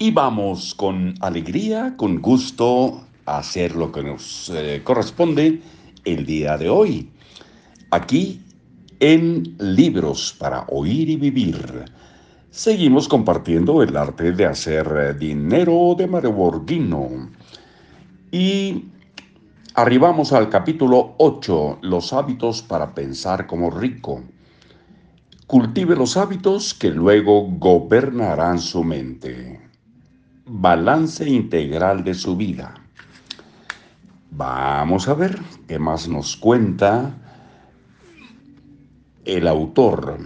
Y vamos con alegría, con gusto, a hacer lo que nos eh, corresponde el día de hoy. Aquí en Libros para Oír y Vivir. Seguimos compartiendo el arte de hacer dinero de Mario Borghino. Y arribamos al capítulo 8, los hábitos para pensar como rico. Cultive los hábitos que luego gobernarán su mente balance integral de su vida. Vamos a ver qué más nos cuenta el autor.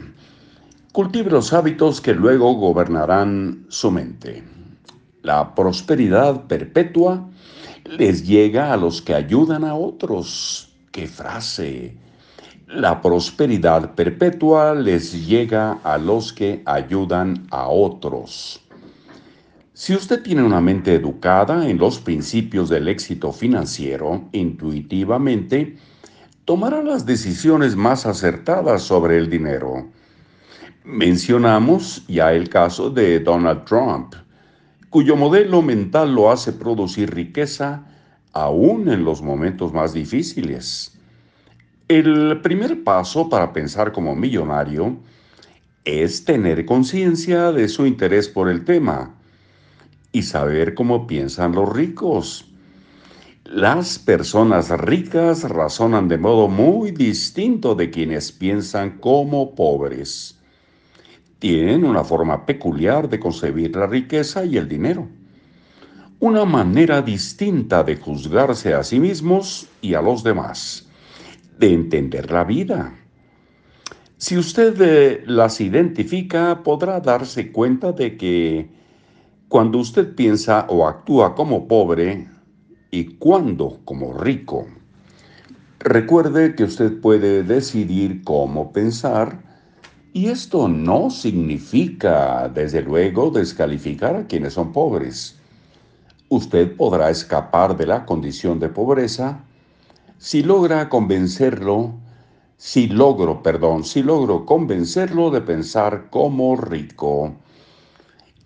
Cultive los hábitos que luego gobernarán su mente. La prosperidad perpetua les llega a los que ayudan a otros. ¡Qué frase! La prosperidad perpetua les llega a los que ayudan a otros. Si usted tiene una mente educada en los principios del éxito financiero, intuitivamente tomará las decisiones más acertadas sobre el dinero. Mencionamos ya el caso de Donald Trump, cuyo modelo mental lo hace producir riqueza aún en los momentos más difíciles. El primer paso para pensar como millonario es tener conciencia de su interés por el tema y saber cómo piensan los ricos. Las personas ricas razonan de modo muy distinto de quienes piensan como pobres. Tienen una forma peculiar de concebir la riqueza y el dinero. Una manera distinta de juzgarse a sí mismos y a los demás. De entender la vida. Si usted eh, las identifica, podrá darse cuenta de que cuando usted piensa o actúa como pobre y cuando como rico. Recuerde que usted puede decidir cómo pensar y esto no significa, desde luego, descalificar a quienes son pobres. Usted podrá escapar de la condición de pobreza si logra convencerlo, si logro, perdón, si logro convencerlo de pensar como rico.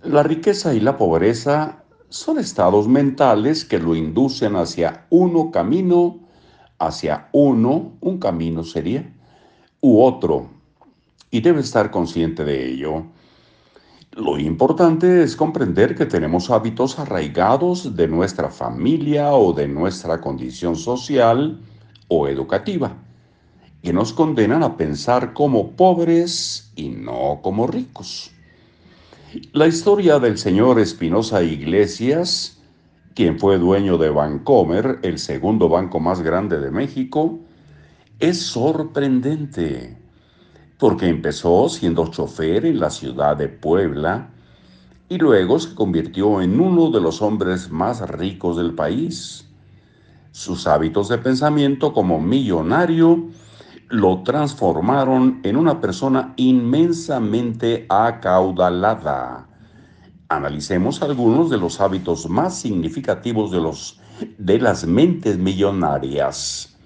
La riqueza y la pobreza son estados mentales que lo inducen hacia uno camino, hacia uno, un camino sería, u otro, y debe estar consciente de ello. Lo importante es comprender que tenemos hábitos arraigados de nuestra familia o de nuestra condición social o educativa, que nos condenan a pensar como pobres y no como ricos. La historia del señor Espinosa Iglesias, quien fue dueño de Bancomer, el segundo banco más grande de México, es sorprendente, porque empezó siendo chofer en la ciudad de Puebla y luego se convirtió en uno de los hombres más ricos del país. Sus hábitos de pensamiento como millonario lo transformaron en una persona inmensamente acaudalada. Analicemos algunos de los hábitos más significativos de, los, de las mentes millonarias.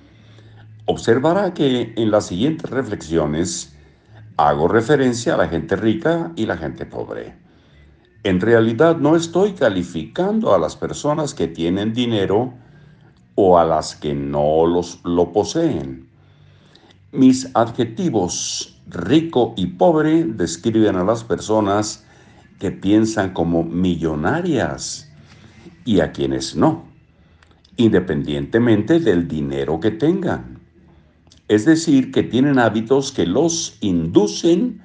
Observará que en las siguientes reflexiones hago referencia a la gente rica y la gente pobre. En realidad no estoy calificando a las personas que tienen dinero o a las que no los, lo poseen. Mis adjetivos rico y pobre describen a las personas que piensan como millonarias y a quienes no, independientemente del dinero que tengan. Es decir, que tienen hábitos que los inducen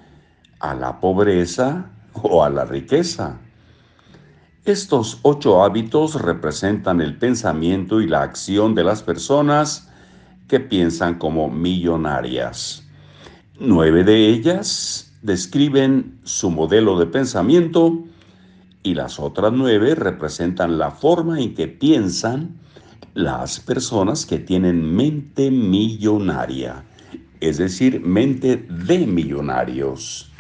a la pobreza o a la riqueza. Estos ocho hábitos representan el pensamiento y la acción de las personas que piensan como millonarias. Nueve de ellas describen su modelo de pensamiento y las otras nueve representan la forma en que piensan las personas que tienen mente millonaria, es decir, mente de millonarios.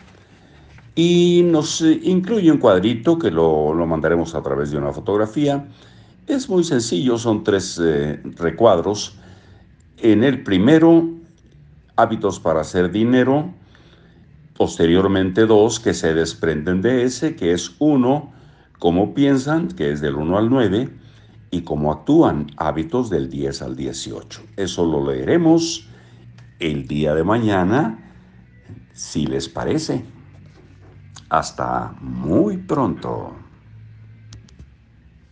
Y nos incluye un cuadrito que lo, mandaremos a través de una fotografía. Es muy sencillo, son tres eh, recuadros en el primero, hábitos para hacer dinero. Posteriormente dos que se desprenden de ese, que es uno, cómo piensan, que es del 1 al 9, y cómo actúan, hábitos del 10 al 18. Eso lo leeremos el día de mañana, si les parece. Hasta muy pronto.